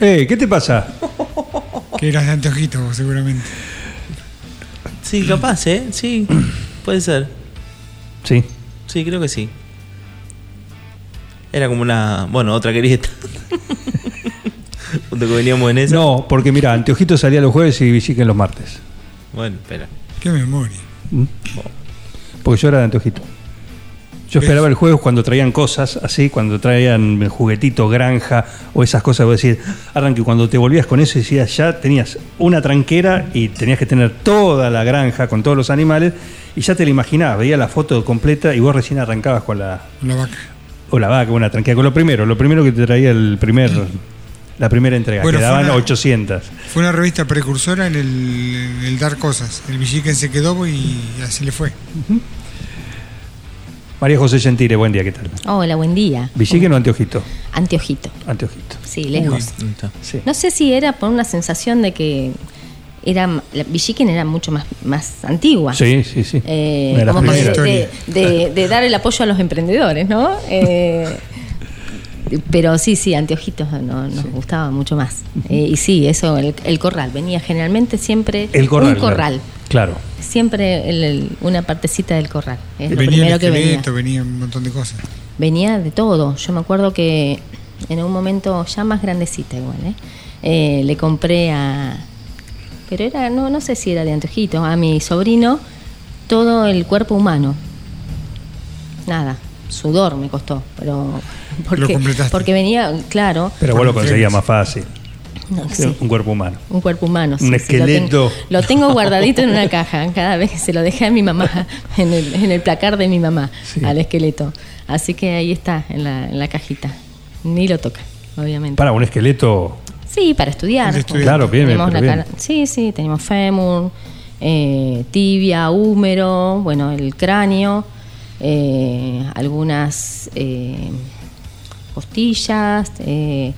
Eh, ¿qué te pasa? Que eras de anteojito, seguramente. Sí, capaz, ¿eh? Sí, puede ser. Sí. Sí, creo que sí. Era como una. Bueno, otra querieta. Punto que veníamos en eso. No, porque mira, Anteojito salía los jueves y Villiquen los martes. Bueno, espera. Qué memoria. Porque yo era de Anteojito. Yo esperaba el jueves cuando traían cosas así, cuando traían el juguetito, granja o esas cosas. Voy a decir, arranque, cuando te volvías con eso, decías, ya tenías una tranquera y tenías que tener toda la granja con todos los animales y ya te la imaginabas, veía la foto completa y vos recién arrancabas con la, La vaca. o la vaca, una tranquera, con lo primero, lo primero que te traía el primer, la primera entrega, Bueno, que fue daban una- 800. Fue una revista precursora en el, en el dar cosas. El Villiquen se quedó y así le fue. María José Gentile, buen día, ¿qué tal? Hola, buen día. ¿Villiquen o Anteojito? Anteojito. Anteojito. Sí, lejos. Sí. No sé si era por una sensación de que era la Villiquen era mucho más, más antigua. Sí, sí, sí. Eh, de- de dar el apoyo a los emprendedores, ¿no? Eh, pero sí, sí, Anteojitos no- nos gustaba mucho más. Eh, y sí, eso, el, el corral. Venía generalmente siempre El corral. un corral. Claro. Siempre el- el- una partecita del corral. Es lo venía primero el que venía. venía un montón de cosas. Venía de todo. Yo me acuerdo que en un momento ya más grandecita igual, ¿eh? Eh, le compré a... Pero era, no, no sé si era de anteojito, a mi sobrino todo el cuerpo humano. Nada, sudor me costó, pero... Porque, completaste. porque venía, claro, Pero vos lo conseguías más fácil. no, sí, Un cuerpo humano. un cuerpo humano. Un lo esqueleto. tengo- Lo tengo, guardadito en una caja, cada vez que se lo dejé a mi mamá, en el, en el placar de mi mamá, Sí. al esqueleto. Así que ahí está, en la, en la cajita. Ni lo toca, obviamente. Para un esqueleto. Sí, para estudiar. Claro, bien, Tenemos bien. cara- Sí, sí, tenemos fémur, eh, tibia, húmero, bueno, el cráneo, eh, algunas eh, costillas, eh,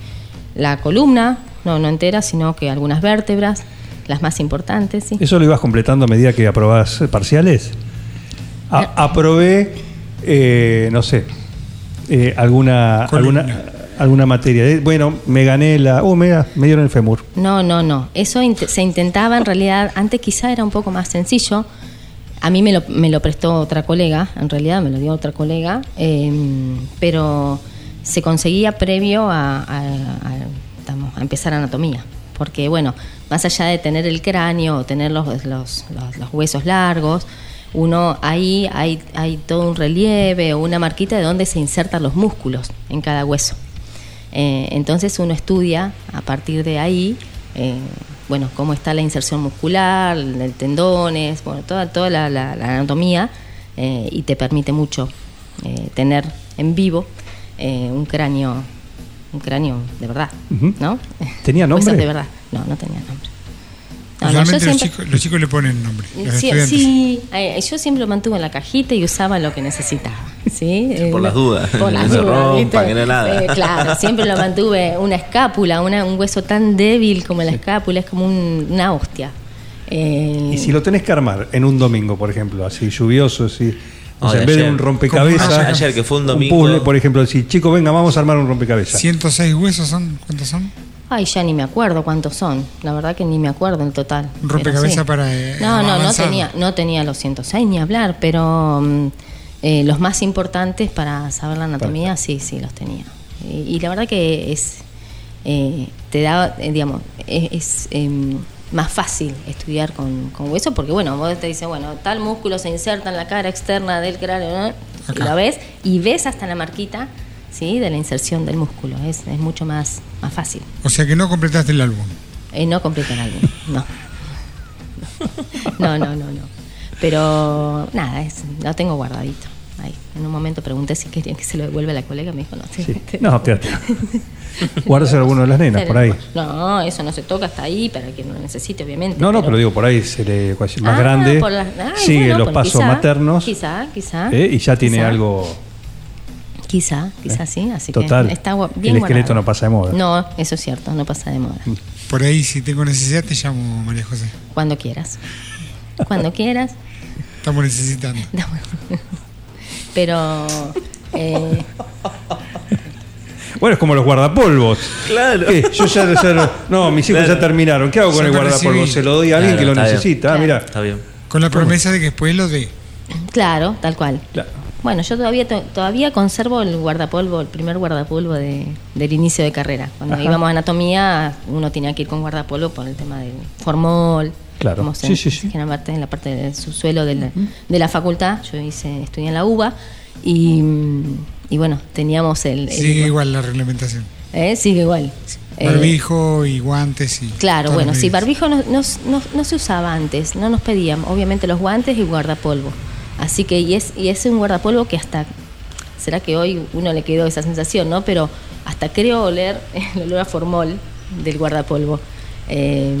la columna, no, no entera, sino que algunas vértebras, las más importantes, sí. ¿Eso lo ibas completando a medida que aprobás eh, parciales? A- aprobé, eh, no sé, eh, alguna, Columna. alguna, alguna materia. Eh, Bueno, me gané la. Oh, mira, me dieron el fémur. No, no, no. Eso se intentaba en realidad, antes quizá era un poco más sencillo. A mí me lo, me lo prestó otra colega, en realidad me lo dio otra colega, eh, pero se conseguía previo a, a- empezar anatomía. Porque, bueno, más allá de tener el cráneo o tener los huesos largos, uno ahí hay, hay todo un relieve o una marquita de dónde se insertan los músculos en cada hueso. Eh, entonces uno estudia a partir de ahí, eh, bueno, cómo está la inserción muscular, el tendones, bueno, toda, toda la, la- la anatomía eh, y te permite mucho eh, tener en vivo eh, un cráneo, un cráneo de verdad. ¿no? ¿Tenía Huesos nombre? de verdad, no, no tenía nombre. No, no, yo Usualmente los, chicos, los chicos le ponen nombre. Los Sí, eh, yo siempre lo mantuve en la cajita y usaba lo que necesitaba. ¿sí? Eh, Por las dudas. Por las No se dudas. rompa, que no nada. Eh, claro, siempre lo mantuve. Una escápula, una- un hueso tan débil como la escápula, es como un- una hostia. Eh, Y si lo tenés que armar en un domingo, por ejemplo, así lluvioso, así. o No, sea, de en vez de un rompecabezas. Ayer- ayer que fue un domingo. puzzle, por ejemplo, si chicos, venga, vamos a armar un rompecabezas. 106 huesos son. ¿Cuántos son? Ay, ya ni me acuerdo cuántos son. La verdad que ni me acuerdo en total. Un rompecabezas sí. para, eh, No, no, no tenía, no tenía los 106 ni hablar, pero mm, eh, los más importantes para saber la anatomía, sí, sí, los tenía. Y, y la verdad que es. eh, te da, eh, digamos, es. es, em, más fácil estudiar con, con hueso porque bueno vos te dices bueno tal músculo se inserta en la cara externa del cráneo ¿no? y lo ves y ves hasta la marquita sí de la inserción del músculo es, es mucho más más fácil O sea que no completaste el álbum. eh, no completo el álbum, no. No, no, no, no. Pero nada, es, lo tengo guardadito. ahí. En un momento pregunté si querían que se lo devuelva a la colega, me dijo no. Sí. No, quédate. Guardas alguno de las nenas, por ahí. No, eso no se toca hasta ahí para que no lo necesite, obviamente. No, no, pero digo, por ahí se le más Ah, grande, por las- ay, sigue bueno, los pasos quizá, maternos Quizá, quizá. ¿eh? y ya tiene quizá. algo. Quizá, quizá sí, así Total, que está bien el esqueleto guardado. no pasa de moda. No, eso es cierto, no pasa de moda. Por ahí, si tengo necesidad, te llamo, María José. Cuando quieras. Cuando quieras. Estamos necesitando. Pero eh, Bueno, es como los guardapolvos. Claro. ¿Qué? Yo ya, ya no, no, mis hijos Claro. ya terminaron. ¿Qué hago con el guardapolvo? Se lo doy a alguien Claro, que lo necesita. Ah, mira. Está bien. Con la promesa de que después lo dé. claro, tal cual. Claro. Bueno, yo todavía to- todavía conservo el guardapolvo, el primer guardapolvo de, del inicio de carrera. Cuando Ajá. íbamos a anatomía, uno tenía que ir con guardapolvo por el tema del formol. Claro. como Sí, sí, sí. generalmente en la parte del subsuelo de la, de la facultad. Yo hice, estudié en la UBA y, y bueno, teníamos el... el- Sigue igual la reglamentación. ¿Eh? Sigue igual. Eh, Barbijo y guantes y. Claro, bueno, sí, barbijo no, no- no- no se usaba antes, no nos pedían, obviamente los guantes y guardapolvo. Así que, y es, y es un guardapolvo que hasta, será que hoy uno le quedó esa sensación, ¿no? Pero hasta creo oler el olor a formol del guardapolvo. Eh,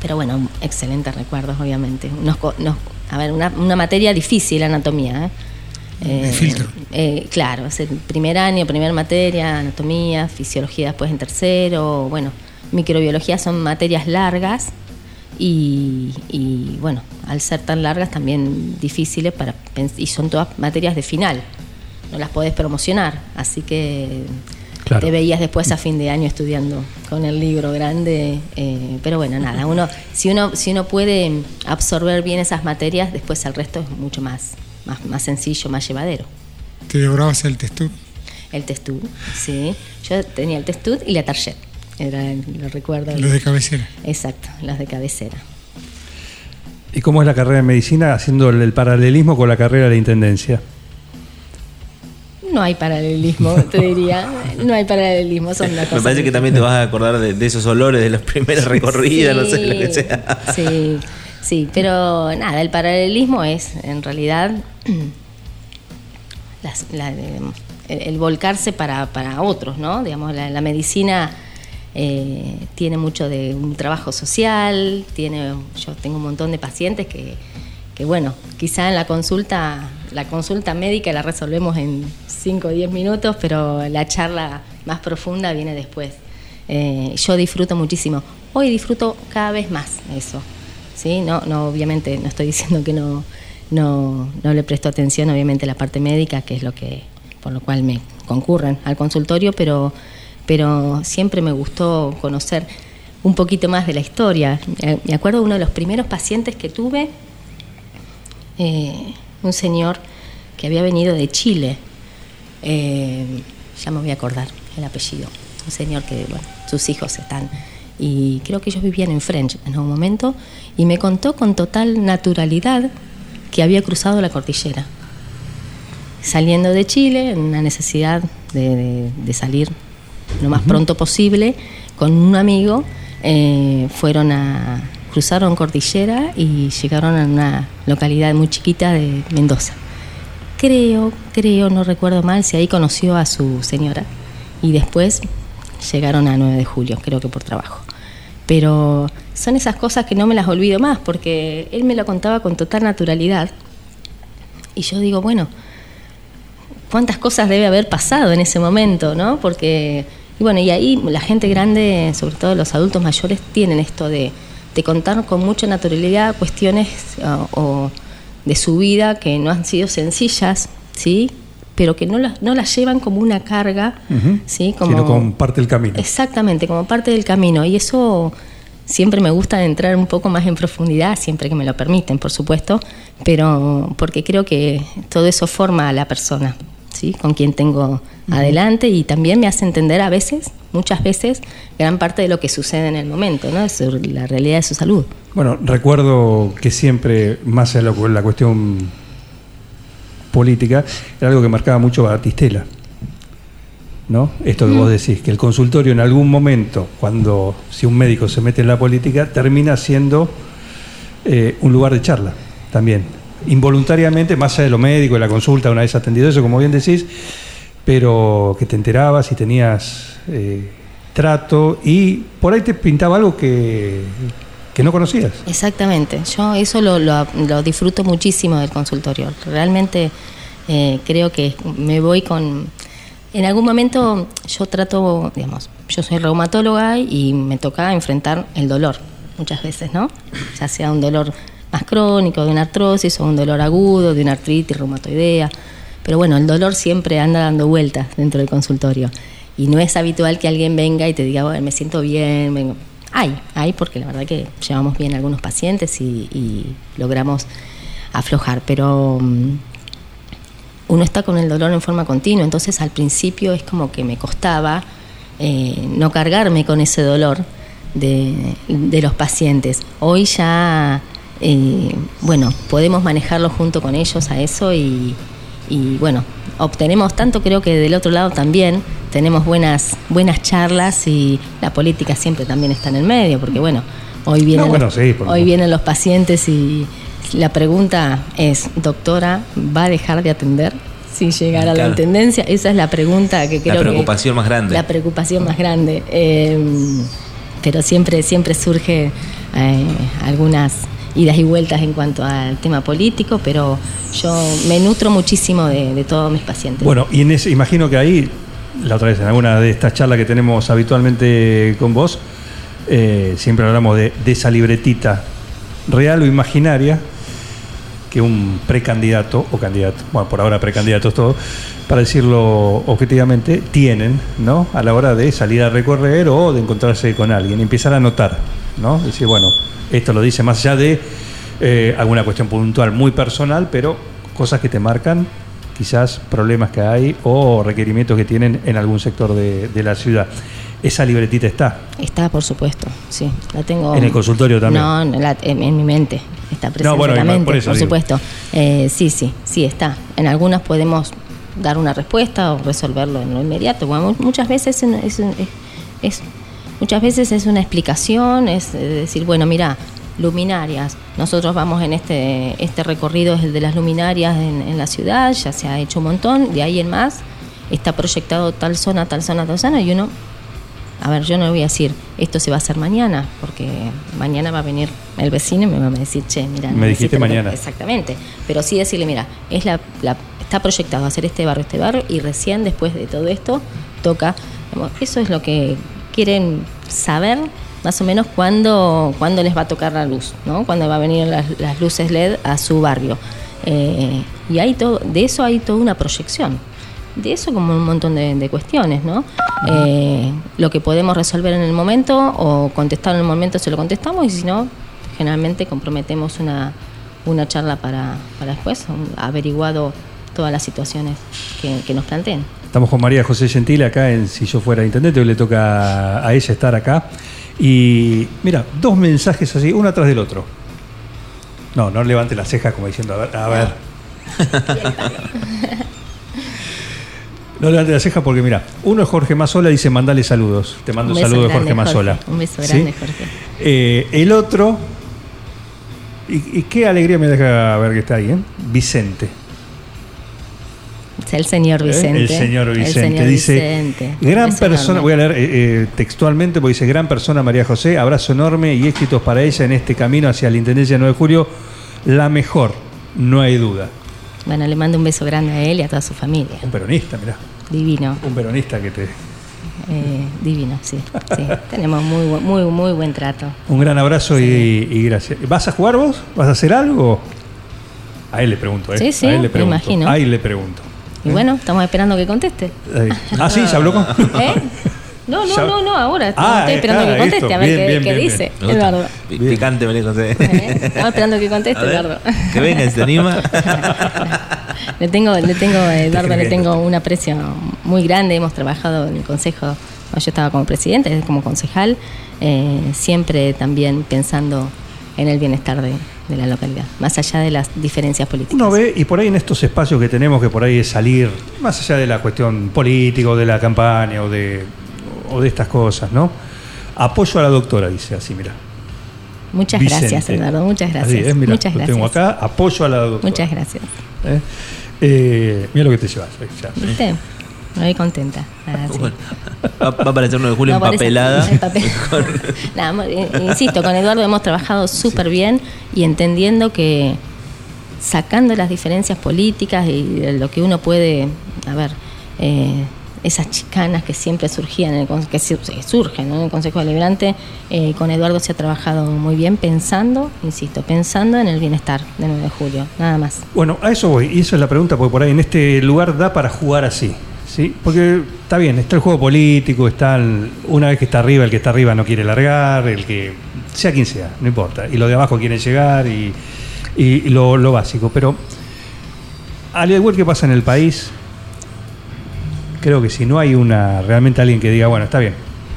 pero bueno, excelentes recuerdos, obviamente. Nos nos- a ver, una, una materia difícil, anatomía. ¿eh? De filtro. eh, claro, es el primer año, primera materia, anatomía, fisiología después en tercero, bueno, microbiología son materias largas y, y, bueno, al ser tan largas también difíciles para y son todas materias de final, no las podés promocionar, así que Claro. te veías después a fin de año estudiando con el libro grande, eh, pero bueno, nada, uno si uno si uno puede absorber bien esas materias, después el resto es mucho más más, más sencillo, más llevadero. Te devorabas el testú. El testú, sí. Yo tenía el testú y la target. Era, lo recuerdo. Los de cabecera. Exacto, los de cabecera. ¿Y cómo es la carrera de medicina haciendo el, el paralelismo con la carrera de intendencia? No hay paralelismo, te diría. No hay paralelismo, son una cosa Me parece que también te vas a acordar de, de esos olores de las primeras recorridas, no sé lo que sea. Sí, sí, pero nada, el paralelismo es en realidad las- la- el, el volcarse para, para otros, ¿no? Digamos, la, la medicina eh, tiene mucho de un trabajo social, tiene, yo tengo un montón de pacientes que, que, bueno, quizá en la consulta, la consulta médica la resolvemos en 5 o 10 minutos, pero la charla más profunda viene después. Eh, yo disfruto muchísimo. Hoy disfruto cada vez más eso. ¿sí? No, no, obviamente no estoy diciendo que no, no, no le presto atención, obviamente, la parte médica, que es lo que, por lo cual me concurren al consultorio, pero, pero siempre me gustó conocer un poquito más de la historia. Me acuerdo de uno de los primeros pacientes que tuve, eh, un señor que había venido de Chile, eh, ya me voy a acordar el apellido, un señor que, bueno, sus hijos están, y creo que ellos vivían en French en un momento, y me contó con total naturalidad que había cruzado la cordillera, saliendo de Chile, en una necesidad de salir lo más pronto posible, con un amigo, eh, fueron a, cruzaron cordillera y llegaron a una localidad muy chiquita de Mendoza. Creo, creo, no recuerdo mal, si ahí conoció a su señora y después llegaron a 9 de julio, creo que por trabajo. Pero son esas cosas que no me las olvido más porque él me lo contaba con total naturalidad y yo digo, bueno, cuántas cosas debe haber pasado en ese momento, ¿no? Porque, y bueno, y ahí la gente grande, sobre todo los adultos mayores, tienen esto de, de contar con mucha naturalidad cuestiones o de su vida que no han sido sencillas, ¿sí? Pero que no las, no las llevan como una carga. ¿sí? Como, Sino como parte del camino. Exactamente, como parte del camino. Y eso siempre me gusta entrar un poco más en profundidad, siempre que me lo permiten, por supuesto, pero porque creo que todo eso forma a la persona, ¿sí? Con quien tengo adelante y también me hace entender a veces, muchas veces, gran parte de lo que sucede en el momento, ¿no? La realidad de su salud. Bueno, recuerdo que siempre, más en la, la cuestión política, era algo que marcaba mucho Batistela. ¿No? Esto que vos decís, que el consultorio en algún momento, cuando si un médico se mete en la política, termina siendo eh, un lugar de charla también. Involuntariamente, más allá de lo médico, de la consulta, una vez atendido eso, como bien decís, pero que te enterabas y tenías eh, trato y por ahí te pintaba algo que, que no conocías. Exactamente, yo eso lo, lo- lo disfruto muchísimo del consultorio. Realmente eh, creo que me voy con... En algún momento yo trato, digamos, yo soy reumatóloga y me toca enfrentar el dolor muchas veces, ¿no? Ya sea un dolor más crónico de una artrosis o un dolor agudo de una artritis reumatoidea. Pero bueno, el dolor siempre anda dando vueltas dentro del consultorio. Y no es habitual que alguien venga y te diga, me siento bien, vengo. Hay, hay, porque la verdad que llevamos bien algunos pacientes y, logramos aflojar, pero mm, uno está con el dolor en forma continua, entonces al principio es como que me costaba eh, no cargarme con ese dolor de los pacientes. Hoy ya, eh, bueno, podemos manejarlo junto con ellos a eso y, y, bueno, obtenemos tanto, creo que del otro lado también tenemos buenas, buenas charlas y la política siempre también está en el medio, porque bueno, hoy vienen, No, bueno, los, sí, hoy vienen los pacientes y la pregunta es, doctora, ¿va a dejar de atender? Si llegara a la intendencia, esa es la pregunta que creo La que- preocupación más grande. La preocupación más grande. Eh, pero siempre, siempre surge eh, algunas idas y vueltas en cuanto al tema político, pero yo me nutro muchísimo de, todos mis pacientes. Bueno, y en ese, imagino que ahí, la otra vez en alguna de estas charlas que tenemos habitualmente con vos, eh, siempre hablamos de, esa libretita real o imaginaria que un precandidato o candidato, bueno, por ahora precandidatos todos, para decirlo objetivamente, tienen, ¿no? A la hora de salir a recorrer o de encontrarse con alguien, empezar a notar, ¿no? Decir, bueno, esto lo dice más allá de eh, alguna cuestión puntual muy personal, pero cosas que te marcan quizás problemas que hay o requerimientos que tienen en algún sector de, de la ciudad. Esa libretita está. Está, por supuesto, sí. La tengo. ¿En el consultorio también? No, la- en, en mi mente. Está presente No, bueno, en la por mente, eso por supuesto. Eh, sí, sí, sí está. En algunas podemos dar una respuesta o resolverlo en lo inmediato. Bueno, muchas veces es, es- es- muchas veces es una explicación, es eh, decir, bueno, mira, luminarias. Nosotros vamos en este este recorrido es el de las luminarias en, en la ciudad, ya se ha hecho un montón, de ahí en más está proyectado tal zona, tal zona, tal zona y uno a ver, yo no voy a decir, esto se va a hacer mañana, porque mañana va a venir el vecino y me va a decir, che, mira. Me dijiste mañana. Exactamente. Pero sí decirle, mira, es la, la- está proyectado hacer este barrio, este barrio, y recién después de todo esto toca. Eso es lo que quieren saber más o menos cuándo, cuándo les va a tocar la luz, ¿no? Cuándo va a venir las, luces LED a su barrio. Eh, y hay todo, de eso hay toda una proyección de eso como un montón de, de cuestiones, ¿no? Eh, lo que podemos resolver en el momento o contestar en el momento se lo contestamos y si no, generalmente comprometemos una, una charla para, para después, averiguado todas las situaciones que nos planteen. Estamos con María José Gentile acá en Si yo fuera intendente, hoy le toca a ella estar acá. Y mira, dos mensajes así, uno atrás del otro. No, no levante las cejas como diciendo, a ver. A ver. No levante las cejas porque mira, uno es Jorge Mazola, dice mandale saludos. Te mando Un saludo de grande, Jorge Mazola. Jorge. Un beso ¿Sí? grande, Jorge. Eh, el otro, y, y qué alegría me deja ver que está ahí, ¿eh? Vicente. Es el señor ¿eh? Vicente. El señor El Vicente. señor dice, Vicente. Gran beso persona, enorme. voy a leer eh, eh, textualmente, porque dice, gran persona María José, abrazo enorme y éxitos para ella en este camino hacia la Intendencia 9 de Julio, la mejor, no hay duda. Bueno, le mando un beso grande a él y a toda su familia. Un peronista, mirá, Divino. un peronista que te... Eh, divino, sí, sí. Tenemos muy, muy, muy buen trato. Un gran abrazo y, y gracias. ¿Vas a jugar vos? ¿Vas a hacer algo? A él le pregunto, ¿eh? Sí, sí, a él le me pregunto. imagino. A él le pregunto. Y bueno, estamos esperando que conteste. Eh, Ah, sí, se habló con... ¿Eh? No, no, no, no, ahora. Ah, estoy eh, esperando que conteste, esto. a ver Bien, qué, bien, qué bien, dice Me. Eduardo. Pi- Picante, María José. ¿Eh? Estamos esperando que conteste, ver, Eduardo. Que venga, se anima. Le tengo, le tengo, Eduardo, le tengo un aprecio muy grande. Hemos trabajado en el consejo, yo estaba como presidente, como concejal, eh, siempre también pensando en el bienestar de, de la localidad, más allá de las diferencias políticas. Uno ve, y por ahí en estos espacios que tenemos, que por ahí es salir, más allá de la cuestión política o de la campaña o de, o de estas cosas, ¿no? Apoyo a la doctora, dice así, mira. Muchas Vicente. gracias, Eduardo. Muchas gracias. Así es, mirá, Muchas lo gracias. tengo acá, apoyo a la doctora. Muchas gracias. ¿Eh? Eh, mira lo que te llevas. eh, ya. Me voy contenta. Ah, sí. Bueno, va, va a aparecer 9 de julio No empapelada. papel. Nada, insisto, con Eduardo hemos trabajado súper bien y entendiendo que sacando las diferencias políticas y de lo que uno puede, a ver, eh, esas chicanas que siempre surgían, en el, que su- que surgen ¿no? en el Consejo Deliberante, eh, con Eduardo se ha trabajado muy bien pensando, insisto, pensando en el bienestar de 9 de julio, nada más. Bueno, a eso voy, y esa es la pregunta, porque por ahí en este lugar da para jugar así. ¿Sí? Porque está bien, está el juego político, está una vez que está arriba, el que está arriba no quiere largar, el que sea quien sea, no importa. Y los de abajo quieren llegar y lo, lo básico. Pero al igual que pasa en el país, creo que si no hay una realmente alguien que diga, bueno, está bien,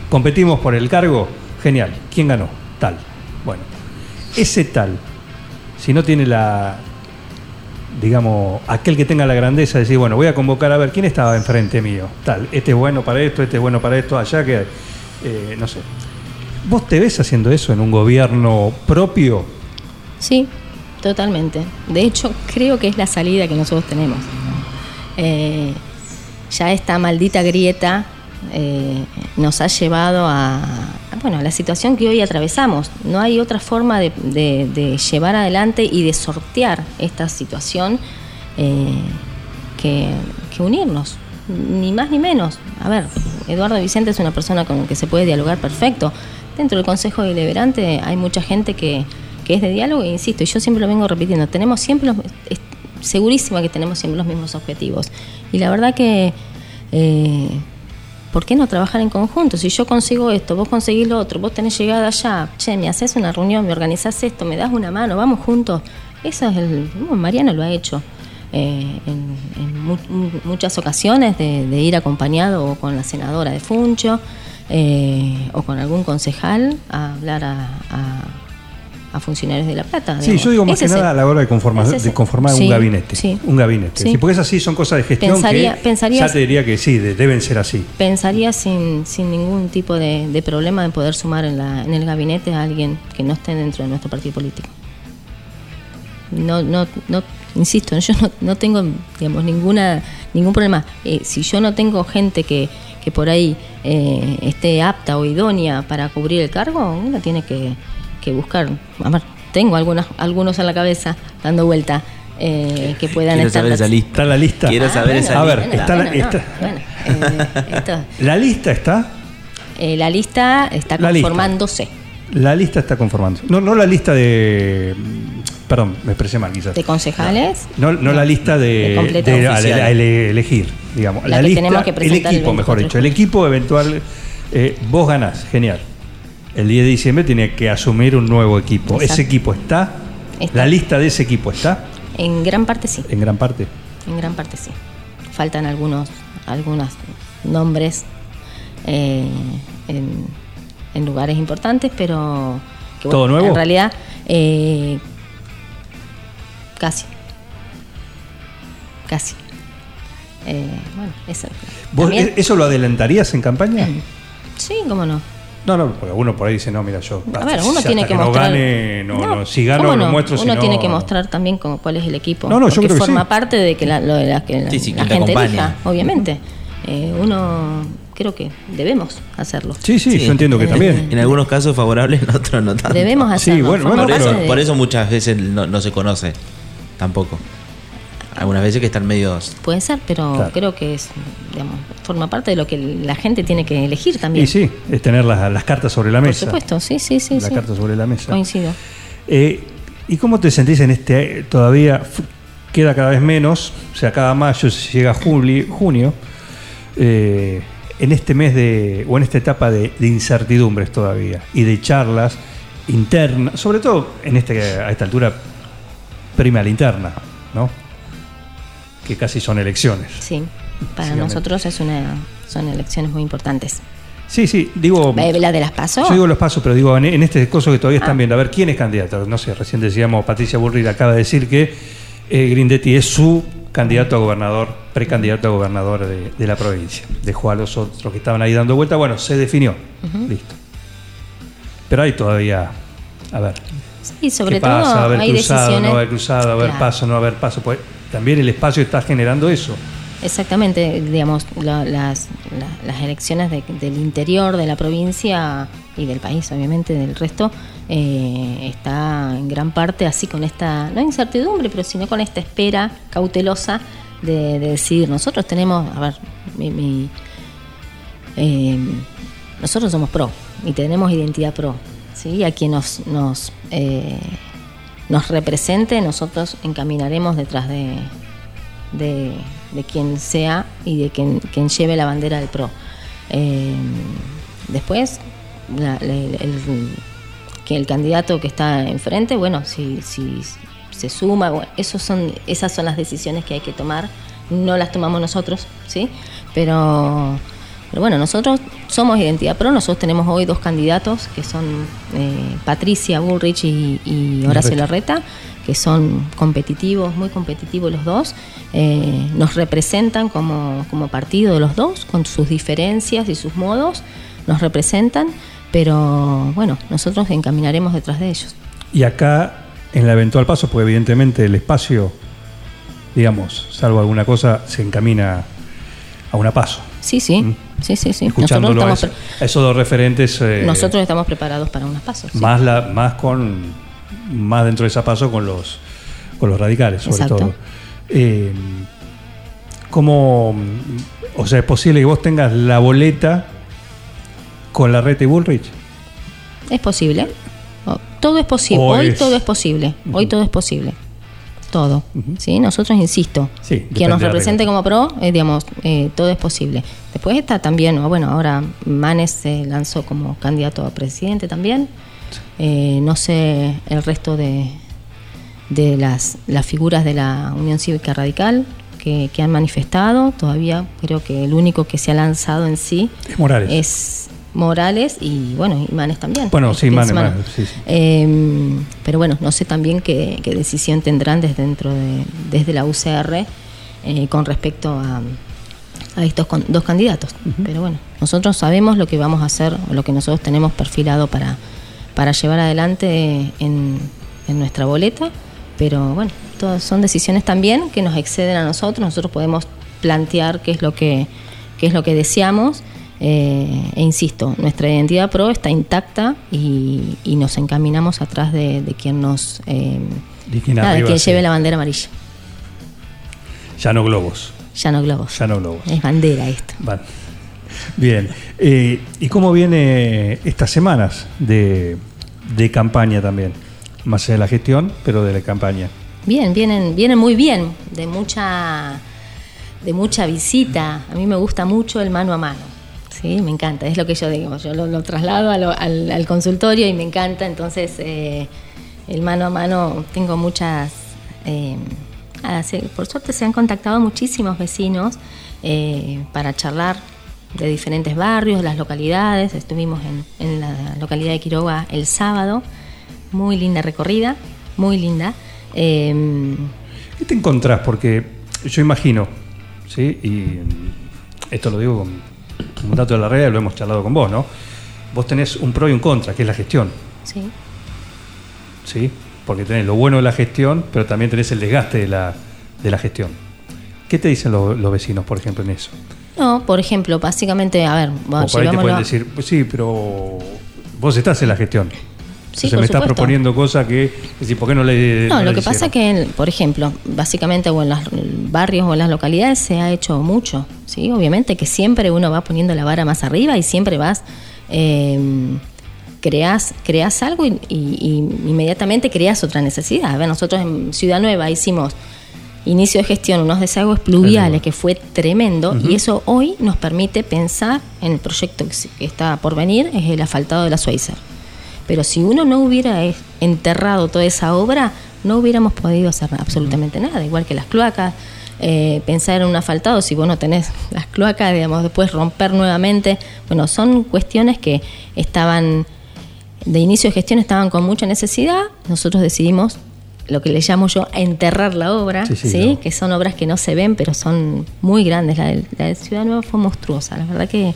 competimos por el cargo, genial, ¿quién ganó? Tal. Bueno, ese tal, si no tiene la, digamos, aquel que tenga la grandeza de decir, bueno, voy a convocar a ver quién estaba enfrente mío, tal, este es bueno para esto, este es bueno para esto, allá que, eh, no sé. ¿Vos te ves haciendo eso en un gobierno propio? Sí, totalmente. De hecho, creo que es la salida que nosotros tenemos. Eh, ya esta maldita grieta eh, nos ha llevado a, bueno, la situación que hoy atravesamos. No hay otra forma de, llevar adelante y de sortear esta situación eh, que, unirnos, ni más ni menos. A ver, Eduardo Vicente es una persona con la que se puede dialogar perfecto. Dentro del Consejo Deliberante hay mucha gente que, que es de diálogo, e insisto, y yo siempre lo vengo repitiendo, tenemos siempre los, segurísima que tenemos siempre los mismos objetivos. Y la verdad que, eh, ¿por qué no trabajar en conjunto? Si yo consigo esto, vos conseguís lo otro, vos tenés llegada allá, che, me haces una reunión, me organizás esto, me das una mano, vamos juntos. Eso es el. bueno, Mariano lo ha hecho. eh, en, en mu- mu- muchas ocasiones de, ir acompañado o con la senadora de Funcho eh, o con algún concejal a hablar a- a funcionarios de La Plata. Sí, digamos. yo digo más que nada a la hora de conformar, es de conformar Sí, un gabinete. sí. Un gabinete. Sí. Porque es así, son cosas de gestión Pensaría- que pensaría- ya te diría que sí, de- deben ser así. pensaría sin, sin ningún tipo de, de problema en poder sumar en, la, en el gabinete a alguien que no esté dentro de nuestro partido político. No, no, no, insisto, yo no, no tengo digamos, ninguna, ningún problema. Eh, si yo no tengo gente que, que por ahí eh, esté apta o idónea para cubrir el cargo, uno tiene que, que buscar. A ver, tengo algunos, algunos en la cabeza dando vuelta eh, que puedan Quiero estar. saber esa lista. ¿Está la lista? Quiero saber esa A ver, lista. está la- no, está- bueno, eh, esto- La lista está. eh, la lista está La lista. conformándose. La lista está conformando. No, no la lista de. Perdón, me expresé mal quizás. ¿De concejales? No, no la lista de, a- a ele- elegir, digamos. La La, que lista, tenemos que el presentar el equipo, mejor 24 dicho. El equipo eventual, eh, vos ganás, genial. El 10 de diciembre tiene que asumir un nuevo equipo. Exacto. ¿Ese equipo está? Está. ¿La lista de ese equipo está? En gran parte sí, En gran parte. en gran parte sí. Faltan algunos, algunos nombres eh, en, en lugares importantes, pero que, ¿Todo nuevo? En realidad, eh, casi. Casi. Eh, bueno, eso. ¿Vos También- e- ¿Eso lo adelantarías en campaña? sí, cómo no. No, no, porque uno por ahí dice, no, mira, yo. A ver, uno tiene que, no mostrar. gane, no, no, si gano ¿cómo lo no? muestro, Uno no- tiene que mostrar también como, cuál es el equipo. No, no, yo porque creo que forma sí. parte de que la, lo de la, que la- Sí, sí, la que te gente elija, obviamente. Eh, uno creo que debemos hacerlo. Sí, sí, Sí. yo entiendo que también. En algunos casos favorables, en otros no tanto. Debemos Sí, hacerlo. bueno, Por bueno, eso, de- por eso muchas veces no, no se conoce tampoco. Algunas veces que están medios. Puede ser, pero Claro. creo que es, digamos, forma parte de lo que la gente tiene que elegir también. Y sí, es tener las, las cartas sobre la Por mesa. supuesto, sí, sí, sí. La sí. carta sobre la mesa. Coincido. Eh, ¿Y cómo te sentís en este? Todavía queda cada vez menos, o sea, cada mayo se llega juli- junio, eh, en este mes de, o en esta etapa de, de incertidumbres todavía, y de charlas internas, sobre todo en este, a esta altura, prima la interna, ¿no? Que casi son elecciones. Sí. Para nosotros es una, son elecciones muy importantes. Sí, sí, digo... ¿La de las pasos? Yo digo los pasos, pero digo, en, en este coso que todavía están Ah. viendo, a ver quién es candidato. No sé, recién decíamos, Patricia Burri acaba de decir que eh, Grindetti es su candidato a gobernador, precandidato a gobernador de, de la provincia. Dejó a los otros que estaban ahí dando vuelta. Bueno, se definió. Listo. Pero hay todavía A ver. Y sobre ¿Qué todo pasa? A hay cruzado, decisiones. no haber cruzado, a haber Claro. paso, no haber paso. Pues, también el espacio está generando eso. Exactamente, digamos, la- las, la- las elecciones de- del interior de la provincia y del país, obviamente, del resto, eh, está en gran parte así con esta, no incertidumbre, pero sino con esta espera cautelosa de, de decidir. Nosotros tenemos, a ver, mi- mi, eh, nosotros somos pro y tenemos identidad pro. ¿sí? A quien nos, nos, eh, nos represente, nosotros encaminaremos detrás de, de, quien sea y de quien, quien lleve la bandera del pro. Eh, después, el, que el candidato que está enfrente, bueno, si, si se suma, bueno, esos son, esas son las decisiones que hay que tomar, no las tomamos nosotros, ¿sí? Pero, pero bueno, nosotros somos Identidad Pro, nosotros tenemos hoy dos candidatos que son eh, Patricia Bullrich y, y Horacio Larreta. Larreta, que son competitivos, muy competitivos los dos, eh, nos representan como, como partido los dos, con sus diferencias y sus modos, nos representan, pero bueno, nosotros encaminaremos detrás de ellos. Y acá, en la eventual paso, pues evidentemente el espacio, digamos, salvo alguna cosa, se encamina a una paso. Sí, sí, Mm. Sí, sí, sí. Escuchándolo a, Nosotros estamos, esos dos referentes, eh, nosotros estamos preparados para unas pasos. sí. más, la, más con más dentro de esa paso con los, con los radicales, sobre Exacto. todo. Eh, ¿Cómo, o sea, es posible que vos tengas la boleta con la red y Bullrich? Es posible. O- Todo es posible. Hoy es- todo es posible. Hoy todo es posible. Todo. ¿Sí? Nosotros, insisto, Sí, quien nos represente como pro, eh, digamos, eh, todo es posible. Después está también, o bueno, ahora Manes se lanzó como candidato a presidente también. Eh, no sé el resto de, de las, las figuras de la Unión Cívica Radical que, que han manifestado. Todavía creo que el único que se ha lanzado en sí Es Morales. es Morales y bueno, y Manes también. Bueno, sí, fin de Manes, semana. Manes, sí, sí. Eh, pero bueno, no sé también qué, qué decisión tendrán desde dentro de, desde la UCR eh, con respecto a, a estos con- dos candidatos. Pero bueno, nosotros sabemos lo que vamos a hacer, o lo que nosotros tenemos perfilado para, para llevar adelante en, en nuestra boleta. Pero bueno, todas son decisiones también que nos exceden a nosotros. Nosotros podemos plantear qué es lo que, qué es lo que deseamos. Eh, e insisto, nuestra identidad pro está intacta y, y nos encaminamos atrás de, de quien nos eh, De quien nada, de arriba, quien sí. lleve la bandera amarilla. Ya no globos. Ya no globos. Ya no globos. Es bandera esto. Bien. Eh, ¿Y cómo viene estas semanas de, de campaña también? Más allá de la gestión, pero de la campaña. Bien, vienen, vienen muy bien, de mucha, de mucha visita. A mí me gusta mucho el mano a mano. Sí, me encanta, es lo que yo digo. Yo lo, traslado al, consultorio y me encanta. Entonces, eh, el mano a mano, tengo muchas. eh, por suerte se han contactado muchísimos vecinos eh, para charlar de diferentes barrios, las localidades. Estuvimos en, la localidad de Quiroga el sábado. Muy linda recorrida, muy linda. ¿Qué te encontrás? Porque yo imagino, ¿sí? Y esto lo digo con un dato de la red, lo hemos charlado con vos, ¿no? Vos tenés un pro y un contra, que es la gestión, sí. ¿sí? Porque tenés lo bueno de la gestión, pero también tenés el desgaste de la, de la gestión. ¿Qué te dicen lo- los vecinos, por ejemplo, en eso? No, por ejemplo, básicamente, a ver, o por ahí te pueden a- decir, pues sí, pero vos estás en la gestión. Sí, por me supuesto. proponiendo cosas que, decir, ¿por qué no le No, no lo le que pasa hicieron? que, en- por ejemplo, básicamente o en los barrios o en las localidades se ha hecho mucho, ¿sí? Obviamente que siempre uno va poniendo la vara más arriba y siempre vas, eh, creas, creas algo y, y- y inmediatamente creas otra necesidad. A ver, nosotros en Ciudad Nueva hicimos inicio de gestión, unos desagües pluviales que fue tremendo y eso hoy nos permite pensar en el proyecto que se- que está por venir, es el asfaltado de la Schweizer. Pero si uno no hubiera enterrado toda esa obra, no hubiéramos podido hacer absolutamente nada, igual que las cloacas. eh, pensar en un asfaltado, si vos no tenés las cloacas, digamos, después romper nuevamente. Bueno, son cuestiones que estaban, de inicio de gestión estaban con mucha necesidad. Nosotros decidimos lo que le llamo yo enterrar la obra, Sí, sí, ¿sí? claro. que son obras que no se ven, pero son muy grandes. La de, la de Ciudad Nueva fue monstruosa, la verdad que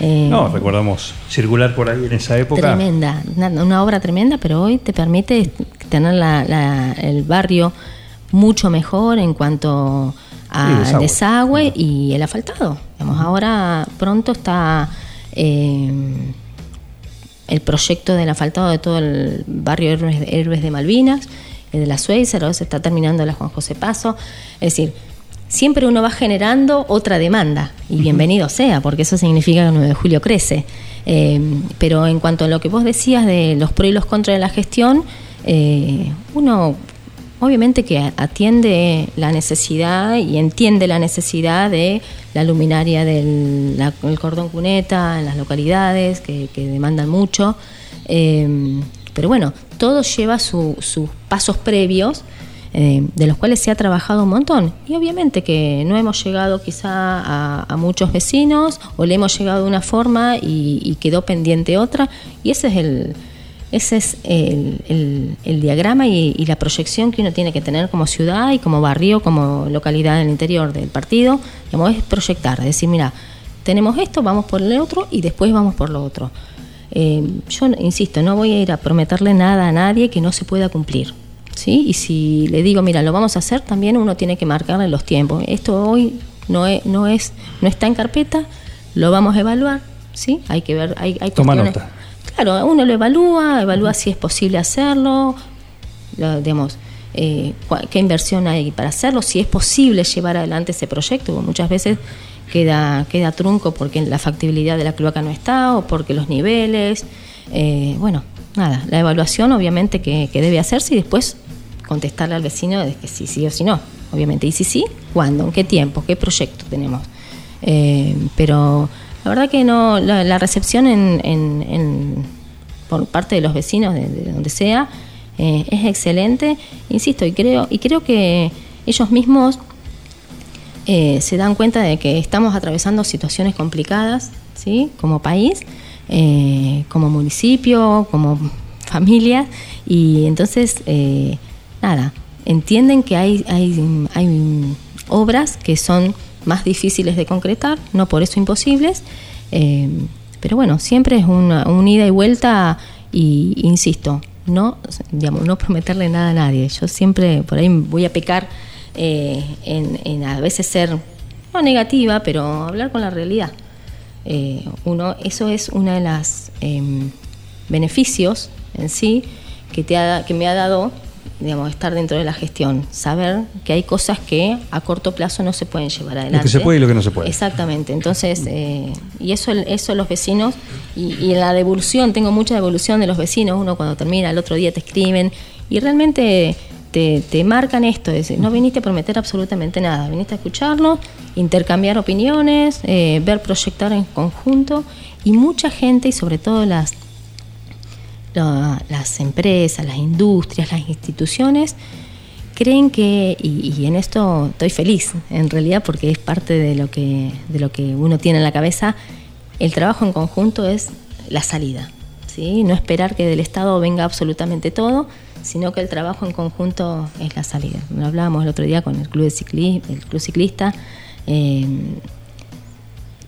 Eh, No, recordamos circular por ahí en esa época. Tremenda, una, una obra tremenda, pero hoy te permite tener la- la- el barrio mucho mejor en cuanto Sí, a desagüe. y el asfaltado. Digamos, ahora pronto está eh, el proyecto del asfaltado de todo el barrio Héroes, Héroes de Malvinas, el de la Suiza, ahora se está terminando la Juan José Paso. Es decir, siempre uno va generando otra demanda y bienvenido sea, porque eso significa que el 9 de julio crece. Eh, pero en cuanto a lo que vos decías de los pros y los contras de la gestión, eh, uno obviamente que atiende la necesidad y entiende la necesidad de la luminaria del la- el cordón cuneta en las localidades que, que demandan mucho. Eh, pero bueno, todo lleva su- sus pasos previos eh, de los cuales se ha trabajado un montón. Y obviamente que no hemos llegado quizá a, muchos vecinos o le hemos llegado de una forma y, y quedó pendiente otra. Y ese es el, ese es el, el- el diagrama y, y la proyección que uno tiene que tener como ciudad y como barrio, como localidad en el interior del partido. Digamos, es proyectar, es decir, mira, tenemos esto, vamos por el otro y después vamos por lo otro. Eh, yo insisto, no voy a ir a prometerle nada a nadie que no se pueda cumplir. ¿Sí? Y si le digo, mira, lo vamos a hacer, también uno tiene que marcarle los tiempos. Esto hoy no, es, no, es, no está en carpeta, lo vamos a evaluar. ¿sí? Hay que ver, hay, hay Toma cuestiones- nota. Claro, uno lo evalúa, evalúa si es posible hacerlo, lo- digamos, eh, qué inversión hay para hacerlo, si es posible llevar adelante ese proyecto, porque muchas veces queda, queda trunco porque la factibilidad de la cloaca no está o porque los niveles, eh, bueno, nada, la evaluación obviamente que, que debe hacerse y después contestarle al vecino de que sí, sí o sí no, obviamente, y si sí, ¿cuándo? ¿En qué tiempo? ¿Qué proyecto tenemos? Eh, pero la verdad que no, la, recepción en, en- en- por parte de los vecinos de, de donde sea eh, es excelente, insisto, y creo, y creo que ellos mismos eh, se dan cuenta de que estamos atravesando situaciones complicadas, ¿sí? Como país, como municipio, como familia, y entonces, nada, entienden que hay, hay, hay obras que son más difíciles de concretar, no por eso imposibles, eh, pero bueno, siempre es una, un ida y vuelta, y insisto, no, digamos, no prometerle nada a nadie. Yo siempre por ahí voy a pecar eh, en, a veces ser negativa, pero hablar con la realidad. Eh, uno, eso es uno de los beneficios en sí que, te ha- que me ha dado digamos, estar dentro de la gestión, saber que hay cosas que a corto plazo no se pueden llevar adelante. se puede y lo que no se puede. Exactamente, entonces, eh, y eso, eso los vecinos, y, la devolución, tengo mucha devolución de los vecinos, uno cuando termina, el otro día te escriben, y realmente te, te marcan esto, es no viniste a prometer absolutamente nada, viniste a escucharnos, intercambiar opiniones, eh, ver proyectar en conjunto, y mucha gente, y sobre todo las la- las empresas, las industrias, las instituciones, creen que, y, en esto estoy feliz, en realidad, porque es parte de lo, que, de lo que uno tiene en la cabeza, el trabajo en conjunto es la salida. ¿sí? No esperar que del Estado venga absolutamente todo, sino que el trabajo en conjunto es la salida. Lo hablábamos el otro día con el Club, de Cicli- el club Ciclista. eh,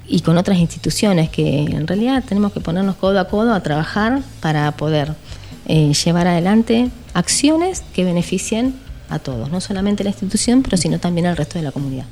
y con otras instituciones que en realidad tenemos que ponernos codo a codo a trabajar para poder eh, llevar adelante acciones que beneficien a todos, no solamente la institución, pero sino también al resto de la comunidad.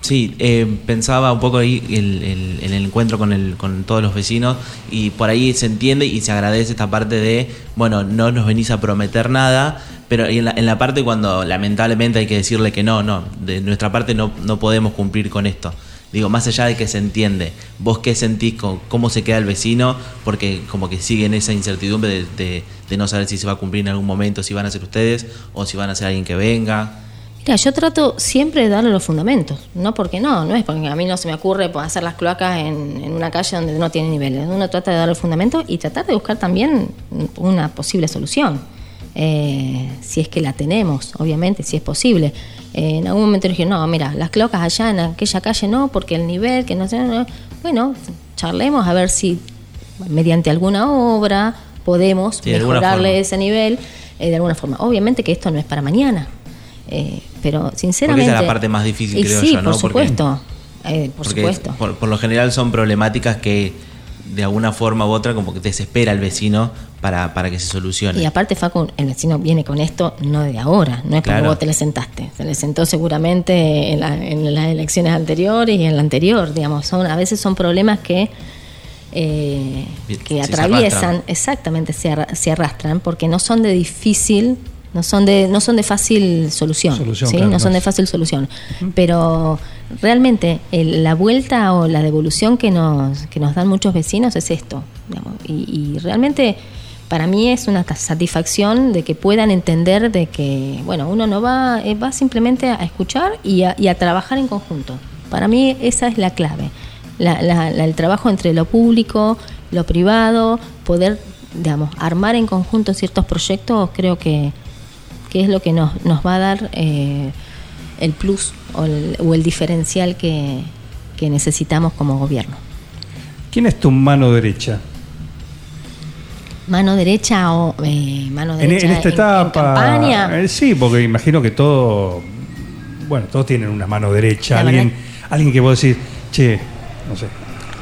Sí, eh, pensaba un poco ahí el, el encuentro con, el, con todos los vecinos y por ahí se entiende y se agradece esta parte de, bueno, no nos venís a prometer nada, pero en la, en la parte cuando lamentablemente hay que decirle que no, no, de nuestra parte no, no podemos cumplir con esto. Digo, más allá de que se entiende, vos qué sentís, con, cómo se queda el vecino, porque como que sigue en esa incertidumbre de, de- de no saber si se va a cumplir en algún momento, si van a ser ustedes o si van a ser alguien que venga. Mira, yo trato siempre de darle los fundamentos, no porque no, no es porque a mí no se me ocurre pues, hacer las cloacas en, en una calle donde no tiene niveles. Uno trata de darle los fundamentos y tratar de buscar también una posible solución. Eh, si es que la tenemos, obviamente, si es posible. Eh, en algún momento dije, no, mira, las cloacas allá en aquella calle no, porque el nivel, que no sé, no. bueno, charlemos a ver si mediante alguna obra podemos Sí, mejorarle ese nivel eh, de alguna forma. Obviamente que esto no es para mañana, eh, pero Porque sinceramente... esa es la parte más difícil, creo sí, yo, ¿no? por Porque- supuesto. eh, por Porque supuesto. Por, por lo general son problemáticas que de alguna forma u otra como que desespera al vecino para, para que se solucione. Y aparte, Facu, el vecino viene con esto no de ahora, no es Claro. vos te le sentaste. Se le sentó seguramente en, la- en las elecciones anteriores y en la anterior, digamos. Son, a veces son problemas que, eh, que sí, atraviesan, exactamente, se, arra- se arrastran, porque no son de difícil, no son de, no son de fácil solución, Solución, ¿sí? claro, no son de fácil solución. Pero realmente el- la vuelta o la devolución que nos, que nos dan muchos vecinos es esto. digamos. Y, realmente para mí es una satisfacción de que puedan entender de que, bueno, uno no va, eh, va simplemente a escuchar y a, y a trabajar en conjunto. Para mí esa es la clave. La- la- la- el trabajo entre lo público, lo privado, poder, digamos, armar en conjunto ciertos proyectos, creo que, que es lo que nos, nos va a dar eh, el plus o el, o el diferencial que, que necesitamos como gobierno. ¿Quién es tu mano derecha? Mano derecha o eh, mano derecha en esta en etapa. campaña. eh, sí, porque imagino que todo. Bueno, todos tienen una mano derecha. Alguien, alguien que vos decís, che, no sé.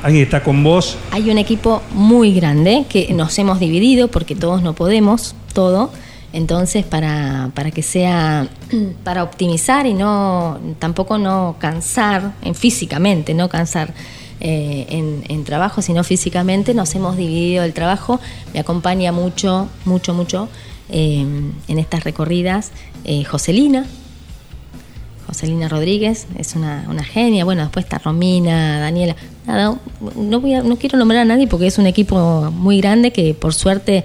Alguien que está con vos. Hay un equipo muy grande que nos hemos dividido porque todos no podemos todo. Entonces, para, para que sea, para optimizar y no, tampoco no cansar en físicamente, no cansar eh, en, en trabajo, sino físicamente, nos hemos dividido el trabajo. Me acompaña mucho, mucho, mucho eh, en estas recorridas eh, Joselina, Joselina Rodríguez es una, una genia. Bueno, después está Romina, Daniela. No, no quiero nombrar a nadie porque es un equipo muy grande que por suerte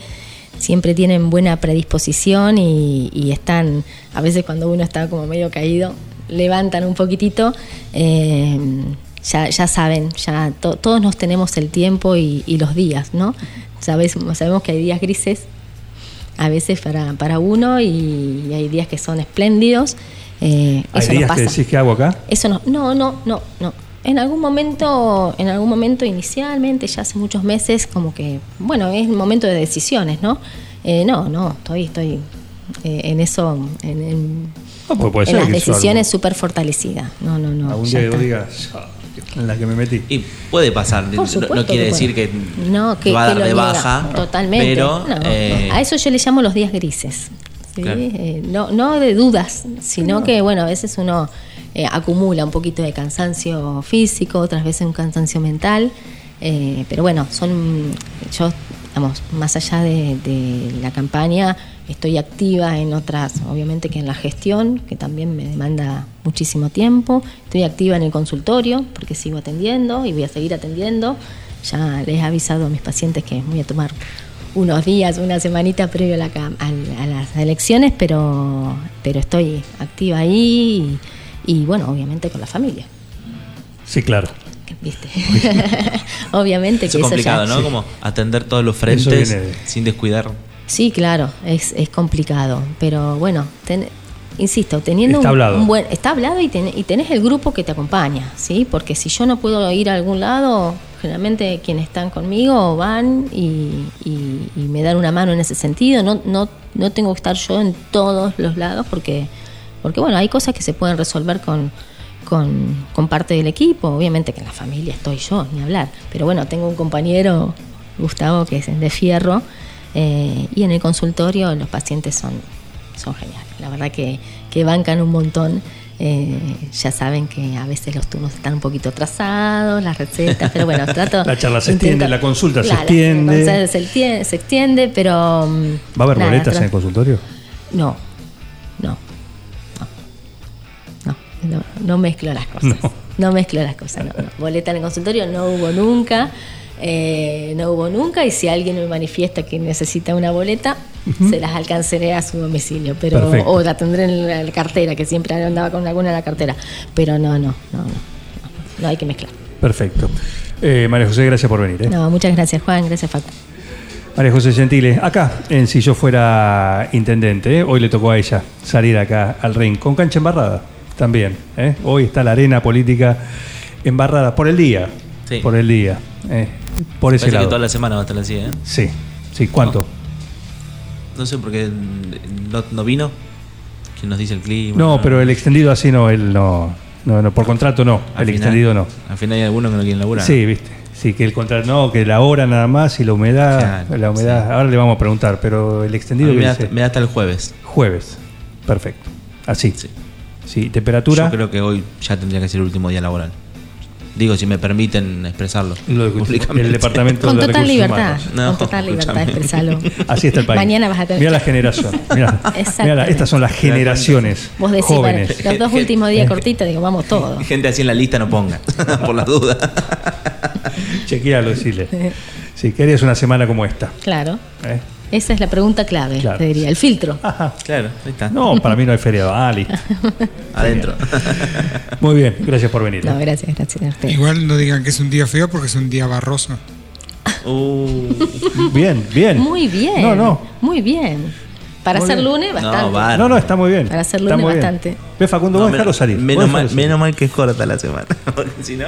siempre tienen buena predisposición y, y están, a veces cuando uno está como medio caído, levantan un poquitito. Eh, ya, ya saben, ya to- todos nos tenemos el tiempo y, y los días, ¿no? Sabes, sabemos que hay días grises a veces para, para uno y hay días que son espléndidos. Eh, Hay eso no días pasa. que decís que hago acá. Eso no, no, no, no, no. En algún momento, en algún momento inicialmente, ya hace muchos meses, como que, bueno, es el momento de decisiones, ¿no? Eh, no, no, estoy, estoy eh, en eso, en, en- No, porque puede en ser las decisiones súper fortalecida. No, no, no. algún día digas, "Ah, en la que me metí. Y puede pasar, no- quiere que decir que no, que, va a dar de niega. baja, Totalmente. pero No, eh, A eso yo le llamo los días grises. ¿sí? Claro. Eh, no, no de dudas, sino que, bueno, a veces uno eh, acumula un poquito de cansancio físico, otras veces un cansancio mental. eh, pero bueno, son. Yo, digamos, más allá de, la campaña, estoy activa en otras, obviamente que en la gestión, que también me demanda muchísimo tiempo. Estoy activa en el consultorio, porque sigo atendiendo y voy a seguir atendiendo. Ya les he avisado a mis pacientes que voy a tomar unos días, una semanita previo a, la al- a las elecciones, pero, pero estoy activa ahí y, y, bueno, obviamente con la familia. Sí, claro. ¿Viste? obviamente eso que es eso complicado, ya- ¿no? Como atender todos los frentes de- sin descuidar. Sí, claro, es, es complicado, pero bueno, ten- insisto, teniendo Está un, hablado. un buen, está hablado y, ten- y tenés el grupo que te acompaña, ¿sí? Porque si yo no puedo ir a algún lado, generalmente quienes están conmigo van y, y- y me dan una mano en ese sentido. No, no, no tengo que estar yo en todos los lados porque, porque bueno, hay cosas que se pueden resolver con, con, con parte del equipo. Obviamente que en la familia estoy yo, ni hablar. Pero bueno, tengo un compañero, Gustavo, que es de fierro. eh, y en el consultorio los pacientes son, son geniales. La verdad que, que bancan un montón. Eh, ya saben que a veces los turnos están un poquito atrasados, las recetas, pero bueno, trato. La charla se intento- extiende, la consulta se la extiende. se extiende, se extiende, pero. mm, ¿Va a haber nada, boletas en el consultorio? no, no, no, mezclo las cosas. No. No, mezclo las cosas, no, no. Boleta en el consultorio no hubo nunca, eh, no hubo nunca, y si alguien me manifiesta que necesita una boleta, se las alcanzaré a su domicilio, pero Perfecto. o la tendré en la, cartera, que siempre andaba con alguna en la cartera, pero no, no, no, no, no, no hay que mezclar. Perfecto. Eh, María José, gracias por venir. ¿eh? No, muchas gracias Juan, gracias Facu. María José Gentile, acá, en Si yo fuera intendente, ¿eh? hoy le tocó a ella salir acá al ring, con cancha embarrada también. ¿eh? Hoy está la arena política embarrada por el día. Sí. Por el día. ¿eh? Por ese Parece que lado. toda la semana va a estar así, ¿eh? Sí, sí, ¿cuánto? No sé por qué no, no vino. ¿Quién nos dice el clima? No, pero el extendido así no, él no, No, no, por contrato no. Al el final- extendido no. Al final hay algunos que no quieren laburar. Sí, viste. Sí, que el contrato no, que la hora nada más y la humedad. Claro, la humedad. Ahora le vamos a preguntar, pero el A extendido mí que me, da, dice me da hasta el jueves. jueves. Perfecto. Así. Sí. Sí, temperatura. Yo creo que hoy ya tendría que ser el último día laboral. Digo, si me permiten expresarlo. Lo discutimos. públicamente. El departamento Con de total recursos libertad. humanos. No, con total libertad, expresalo. Así está el país. Mañana vas a tener. Mira la generación. Mira, estas son las generaciones Vos decís, jóvenes. los dos últimos días cortitos, digo, vamos todos. Gente así en la lista no ponga, por las dudas. Chequealo, decirle. Si querías una semana como esta. Claro. ¿eh? Esa es la pregunta clave, Claro. te diría. El filtro. Ajá. Claro, ahí está. No, para mí no hay feriado. Ah, listo. Adentro. Muy bien, gracias por venir. No, gracias, gracias a usted. Igual no digan que es un día feo porque es un día barroso. Uh, Bien, bien. Muy bien. No, no. Muy bien. Para Muy ser bien. lunes, bastante. No, va. No, no, está muy bien. Para hacer Está lunes bastante. Ve, Facundo, no, vos dejarlo salir. menos, mal, salir. menos mal que es corta la semana. Porque si no.